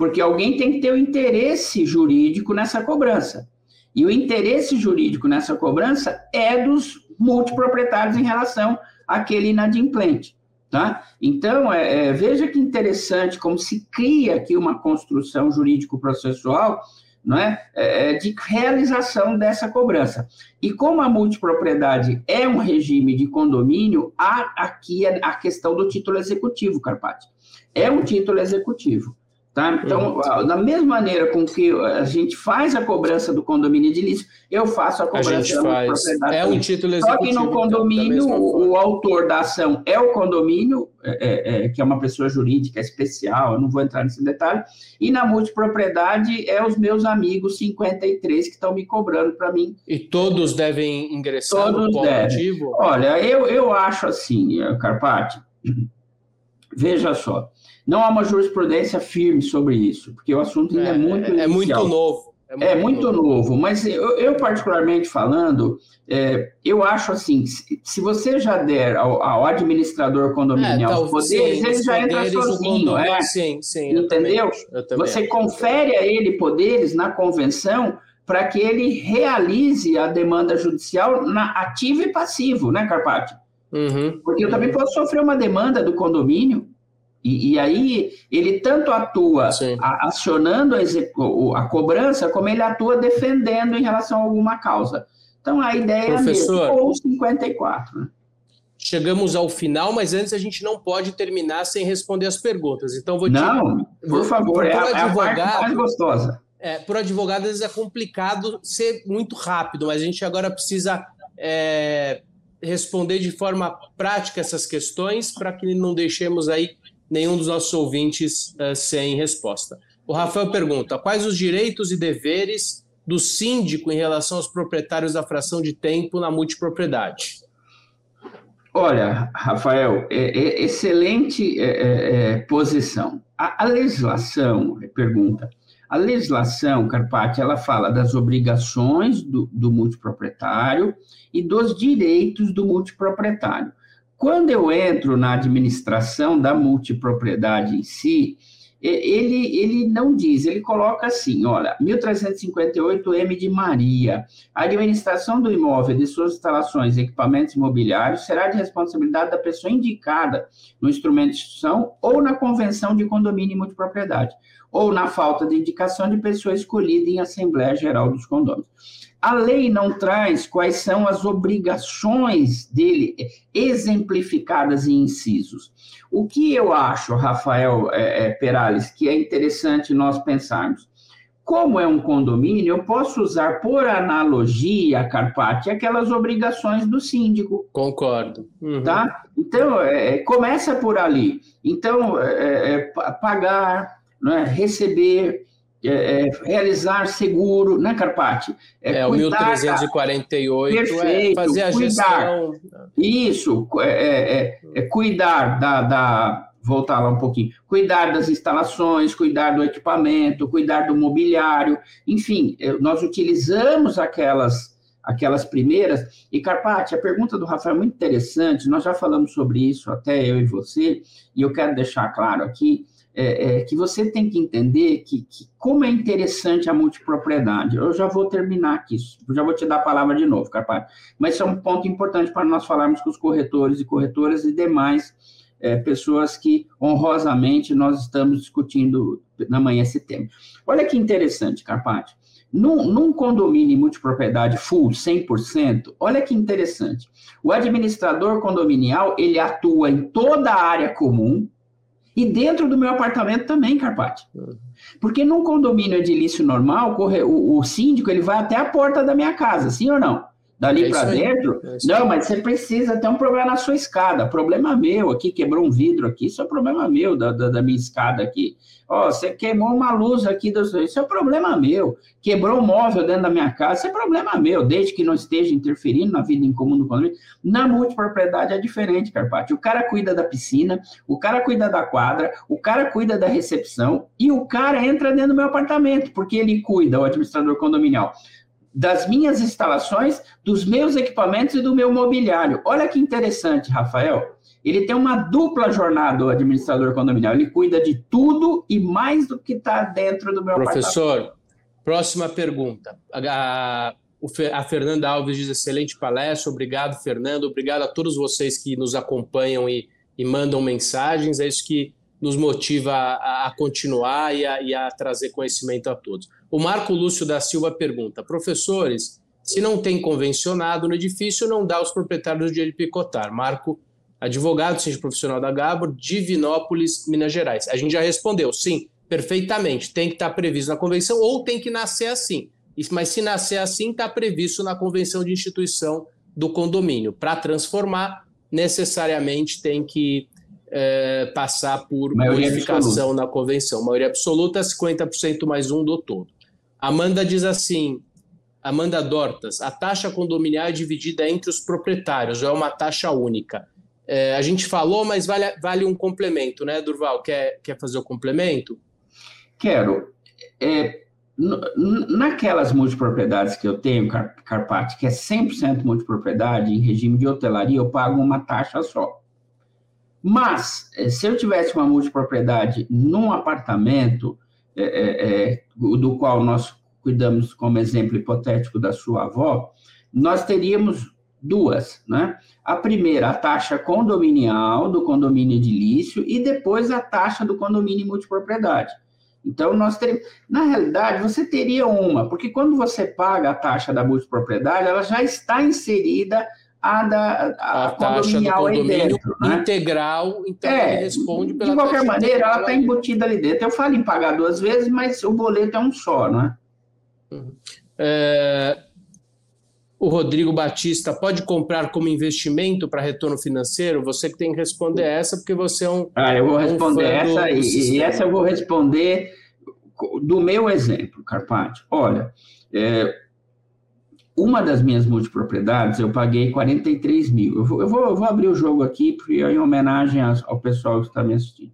Porque alguém tem que ter o interesse jurídico nessa cobrança. E o interesse jurídico nessa cobrança é dos multiproprietários em relação àquele inadimplente. Tá? Então, é, é, veja que interessante como se cria aqui uma construção jurídico-processual não é? é? de realização dessa cobrança. E como a multipropriedade é um regime de condomínio, há aqui a questão do título executivo, Carpati. É um título executivo. Tá? Então, uhum. da mesma maneira com que a gente faz a cobrança do condomínio edilício, eu faço a cobrança a gente da faz. propriedade. É um título executivo. Só que no então, condomínio, então, o, autor da ação é o condomínio, é, é, é, que é uma pessoa jurídica especial, eu não vou entrar nesse detalhe, e na multipropriedade é os meus amigos 53 que estão me cobrando para mim. E todos devem ingressar todos no devem. Olha, eu, eu acho assim, Carpati, veja só, não há uma jurisprudência firme sobre isso, porque o assunto ainda é, é muito É, é muito novo. É muito, é muito novo. novo. mas eu, eu particularmente falando, é, eu acho assim, se, se, você já der ao, ao administrador condominial é, os poderes, sim, ele já entra sozinho, é? Sim, sim. Entendeu? você confere a ele poderes na convenção para que ele realize a demanda judicial na ativo e passivo, né, Carpati? Uhum, Porque eu também posso sofrer uma demanda do condomínio e, e, aí ele tanto atua a, acionando a, a, cobrança, como ele atua defendendo em relação a alguma causa. Então a ideia Professor, é mesmo, ou 54. Né? Chegamos ao final, mas antes a gente não pode terminar sem responder as perguntas. Então vou te, Não, por favor, é, a, advogado, é a parte mais gostosa. É, por advogado, às vezes é complicado ser muito rápido, mas a gente agora precisa é, responder de forma prática essas questões para que não deixemos aí nenhum dos nossos ouvintes uh, sem resposta. O Rafael pergunta: quais os direitos e deveres do síndico em relação aos proprietários da fração de tempo na multipropriedade? Olha, Rafael, é, é excelente é, é, é posição. A, a, legislação, pergunta, a legislação, Carpati, ela fala das obrigações do, do multiproprietário e dos direitos do multiproprietário. Quando eu entro na administração da multipropriedade em si, ele, ele não diz, ele coloca assim, olha, 1358 M de Maria, a administração do imóvel, de suas instalações e equipamentos imobiliários será de responsabilidade da pessoa indicada no instrumento de instituição ou na convenção de condomínio e multipropriedade, ou na falta de indicação de pessoa escolhida em Assembleia Geral dos Condôminos. A lei não traz quais são as obrigações dele exemplificadas em incisos. O que eu acho, Rafael é, é, Perales, que é interessante nós pensarmos, como é um condomínio, eu posso usar por analogia, Carpati, aquelas obrigações do síndico. Concordo. Uhum. Tá? Então, é, é começa por ali. Então, é, é pagar, né, receber, é, é, realizar seguro, né, Carpati? É, é o 1348 é perfeito, é fazer a cuidar, gestão. Isso, é, é, é, cuidar da, da, Voltar lá um pouquinho. Cuidar das instalações, cuidar do equipamento, cuidar do mobiliário, enfim, nós utilizamos aquelas aquelas primeiras. E, Carpati, a pergunta do Rafael é muito interessante, nós já falamos sobre isso, até eu e você, e eu quero deixar claro aqui é, é, que você tem que entender que, que, como é interessante a multipropriedade. Eu já vou terminar aqui, já vou te dar a palavra de novo, capaz. Mas isso é um ponto importante para nós falarmos com os corretores e corretoras e demais é, pessoas que honrosamente nós estamos discutindo na manhã esse tema. Olha que interessante, Carpati. Num, num, condomínio multipropriedade full, 100%, olha que interessante. O administrador condominial, ele atua em toda a área comum, e dentro do meu apartamento também, Carpati. Porque num condomínio edilício normal, o, o síndico ele vai até a porta da minha casa, sim ou não? Dali é para dentro? É não, mas você precisa ter um problema na sua escada. Problema meu aqui, quebrou um vidro aqui, isso é problema meu da, da, da minha escada aqui. Ó, oh, você queimou uma luz aqui, do... isso é problema meu. Quebrou um móvel dentro da minha casa, isso é problema meu, desde que não esteja interferindo na vida em comum do condomínio. Na multipropriedade é diferente, Carpati. O cara cuida da piscina, o cara cuida da quadra, o cara cuida da recepção e o cara entra dentro do meu apartamento, porque ele cuida, o administrador condominial das minhas instalações, dos meus equipamentos e do meu mobiliário. Olha que interessante, Rafael. Ele tem uma dupla jornada, o administrador condominial. Ele cuida de tudo e mais do que está dentro do meu Professor, apartamento. próxima pergunta. A, a Fernanda Alves diz: excelente palestra. Obrigado, Fernando. Obrigado a todos vocês que nos acompanham e, e mandam mensagens. É isso que nos motiva a, a continuar e a, e a trazer conhecimento a todos. O Marco Lúcio da Silva pergunta: professores, se não tem convencionado no edifício, não dá aos proprietários o dia de picotar. Marco, advogado, seja profissional da Gabor, Divinópolis, Minas Gerais. A gente já respondeu, sim, perfeitamente. Tem que estar previsto na convenção ou tem que nascer assim. Mas se nascer assim, está previsto na convenção de instituição do condomínio. Para transformar, necessariamente tem que é, passar por maioria modificação absoluta. na convenção. Maioria absoluta, 50% mais um do todo. Amanda diz assim: Amanda Dortas, a taxa condominial é dividida entre os proprietários, é uma taxa única. É, a gente falou, mas vale, vale um complemento, né, Durval? Quer, quer fazer o complemento? Quero. É, naquelas multipropriedades que eu tenho, Carpati, que é 100% multipropriedade, em regime de hotelaria, eu pago uma taxa só. Mas, eh, se eu tivesse uma multipropriedade num apartamento, é, é, do qual nós cuidamos como exemplo hipotético da sua avó, nós teríamos duas, né? A primeira, a taxa condominial do condomínio edilício e depois a taxa do condomínio multipropriedade. Então, nós teríamos... Na realidade, você teria uma, porque quando você paga a taxa da multipropriedade, ela já está inserida a da a, a taxa do condomínio dentro, né? integral, então é, ele responde pela De qualquer maneira, ela está embutida ali dentro. Eu falo em pagar duas vezes, mas o boleto é um só, né? Uhum. É, o Rodrigo Batista pode comprar como investimento para retorno financeiro? Você que tem que responder essa, porque você é um. Ah, eu vou responder um essa, do, e, e, essa eu vou responder do meu exemplo, Carpati. Olha, é, uma das minhas multipropriedades, eu paguei 43 mil. Eu vou, eu vou, eu vou abrir o jogo aqui em homenagem ao pessoal que está me assistindo.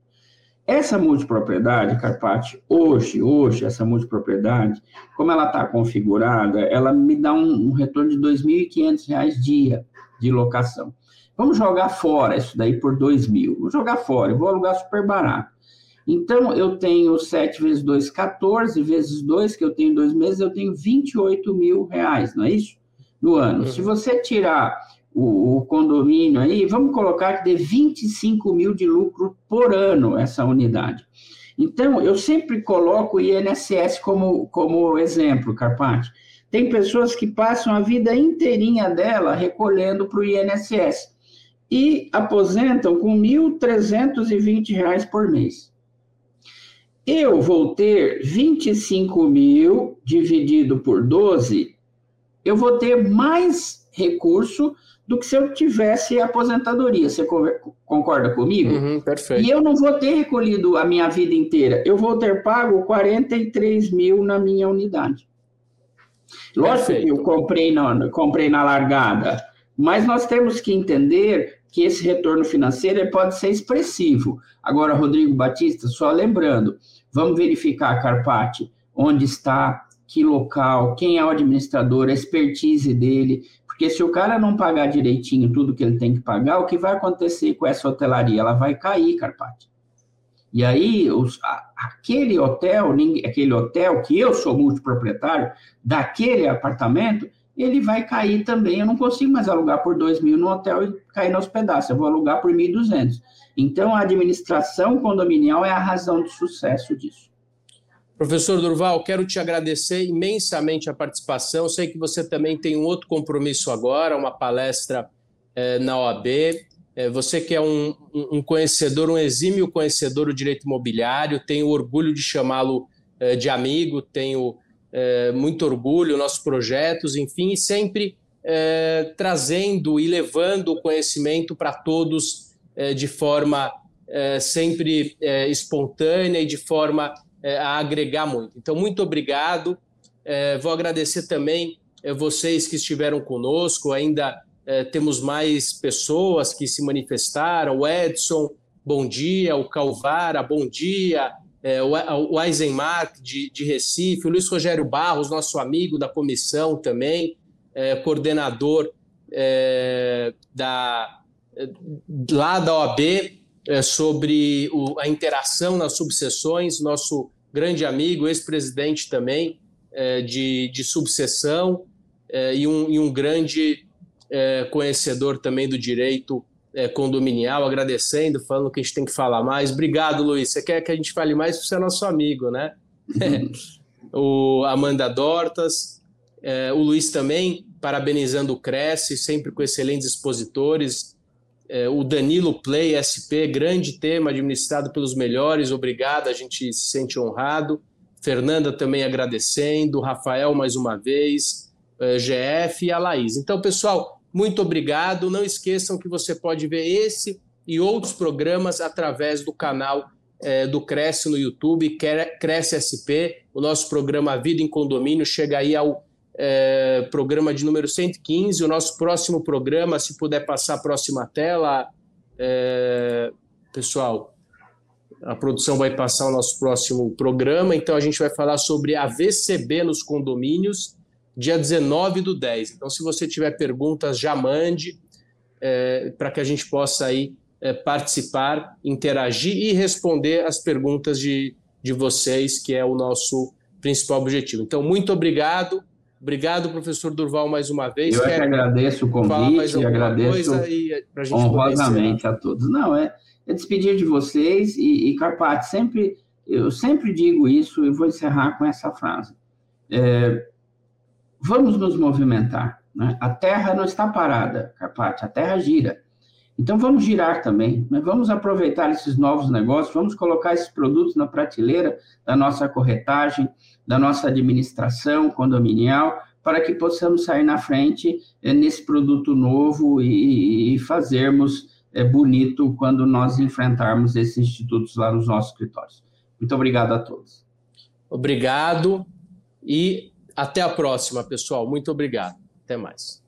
Essa multipropriedade, Carpati, hoje, hoje, essa multipropriedade, como ela está configurada, ela me dá um, um retorno de R$ 2.500 dia de locação. Vamos jogar fora isso daí por R$ mil. Vou jogar fora, eu vou alugar super barato. Então, eu tenho 7 vezes 2, 14, vezes 2, que eu tenho dois meses, eu tenho 28 mil reais, não é isso? No ano. Uhum. Se você tirar o, o, condomínio aí, vamos colocar que dê 25 mil de lucro por ano essa unidade. Então, eu sempre coloco o INSS como, como exemplo, Carpati. Tem pessoas que passam a vida inteirinha dela recolhendo para o INSS e aposentam com R$ 1.320 por mês. Eu vou ter 25 mil dividido por 12, eu vou ter mais recurso do que se eu tivesse aposentadoria. Você concorda comigo? Uhum, perfeito. E eu não vou ter recolhido a minha vida inteira. Eu vou ter pago 43 mil na minha unidade. Lógico perfeito. que eu comprei na, comprei na largada, mas nós temos que entender que esse retorno financeiro pode ser expressivo. Agora, Rodrigo Batista, só lembrando, vamos verificar, Carpati, onde está, que local, quem é o administrador, a expertise dele, porque se o cara não pagar direitinho tudo que ele tem que pagar, o que vai acontecer com essa hotelaria? Ela vai cair, Carpati. E aí, os, aquele hotel, aquele hotel que eu sou multiproprietário, daquele apartamento, ele vai cair também. Eu não consigo mais alugar por 2 mil no hotel e cair nos pedaços, eu vou alugar por 1.200. Então, a administração condominial é a razão de sucesso disso. Professor Durval, quero te agradecer imensamente a participação. Sei que você também tem um outro compromisso agora, uma palestra eh, na OAB. Eh, você que é um, um, conhecedor, um exímio conhecedor do direito imobiliário, tenho orgulho de chamá-lo eh, de amigo, tenho é, muito orgulho, nossos projetos, enfim, e sempre é, trazendo e levando o conhecimento para todos é, de forma é, sempre é, espontânea e de forma é, a agregar muito. Então, muito obrigado. vou agradecer também vocês que estiveram conosco, ainda temos mais pessoas que se manifestaram, o Edson, bom dia, o Calvara, bom dia, é, o Eisenmark de, de, Recife, o Luiz Rogério Barros, nosso amigo da comissão também, é, coordenador é, da, lá da OAB, é, sobre o, a interação nas subseções, nosso grande amigo, ex-presidente também é, de, de subseção é, e um, e, um, grande conhecedor também do direito é, condominial, agradecendo, falando que a gente tem que falar mais. Obrigado, Luiz. Você quer que a gente fale mais porque você é nosso amigo, né? o Amanda Dortas, é, o Luiz também, parabenizando o Cresce, sempre com excelentes expositores. É, o Danilo Play SP, grande tema, administrado pelos melhores, obrigado, a gente se sente honrado. Fernanda também agradecendo, Rafael mais uma vez, é, GF e a Laís. Então, pessoal, muito obrigado. Não esqueçam que você pode ver esse e outros programas através do canal é, do Cresce no YouTube, Cresce SP. O nosso programa Vida em Condomínio chega aí ao é, programa de número 115. O nosso próximo programa, se puder passar a próxima tela, é, pessoal, a produção vai passar o nosso próximo programa. Então, a gente vai falar sobre a VCB nos condomínios dia 19 do 10. Então, se você tiver perguntas, já mande é, para que a gente possa aí é, participar, interagir e responder as perguntas de, de vocês, que é o nosso principal objetivo. Então, muito obrigado. Obrigado, professor Durval, mais uma vez. Eu é que agradeço o convite e agradeço e honrosamente a todos. Não, é, é despedir de vocês e, e Carpati, sempre, eu sempre digo isso e vou encerrar com essa frase. É, vamos nos movimentar. Né? A Terra não está parada, Carpati, a Terra gira. Então vamos girar também, né? vamos aproveitar esses novos negócios, vamos colocar esses produtos na prateleira da nossa corretagem, da nossa administração condominial, para que possamos sair na frente é, nesse produto novo e, e fazermos é, bonito quando nós enfrentarmos esses institutos lá nos nossos escritórios. Muito obrigado a todos. Obrigado e até a próxima, pessoal. Muito obrigado. Até mais.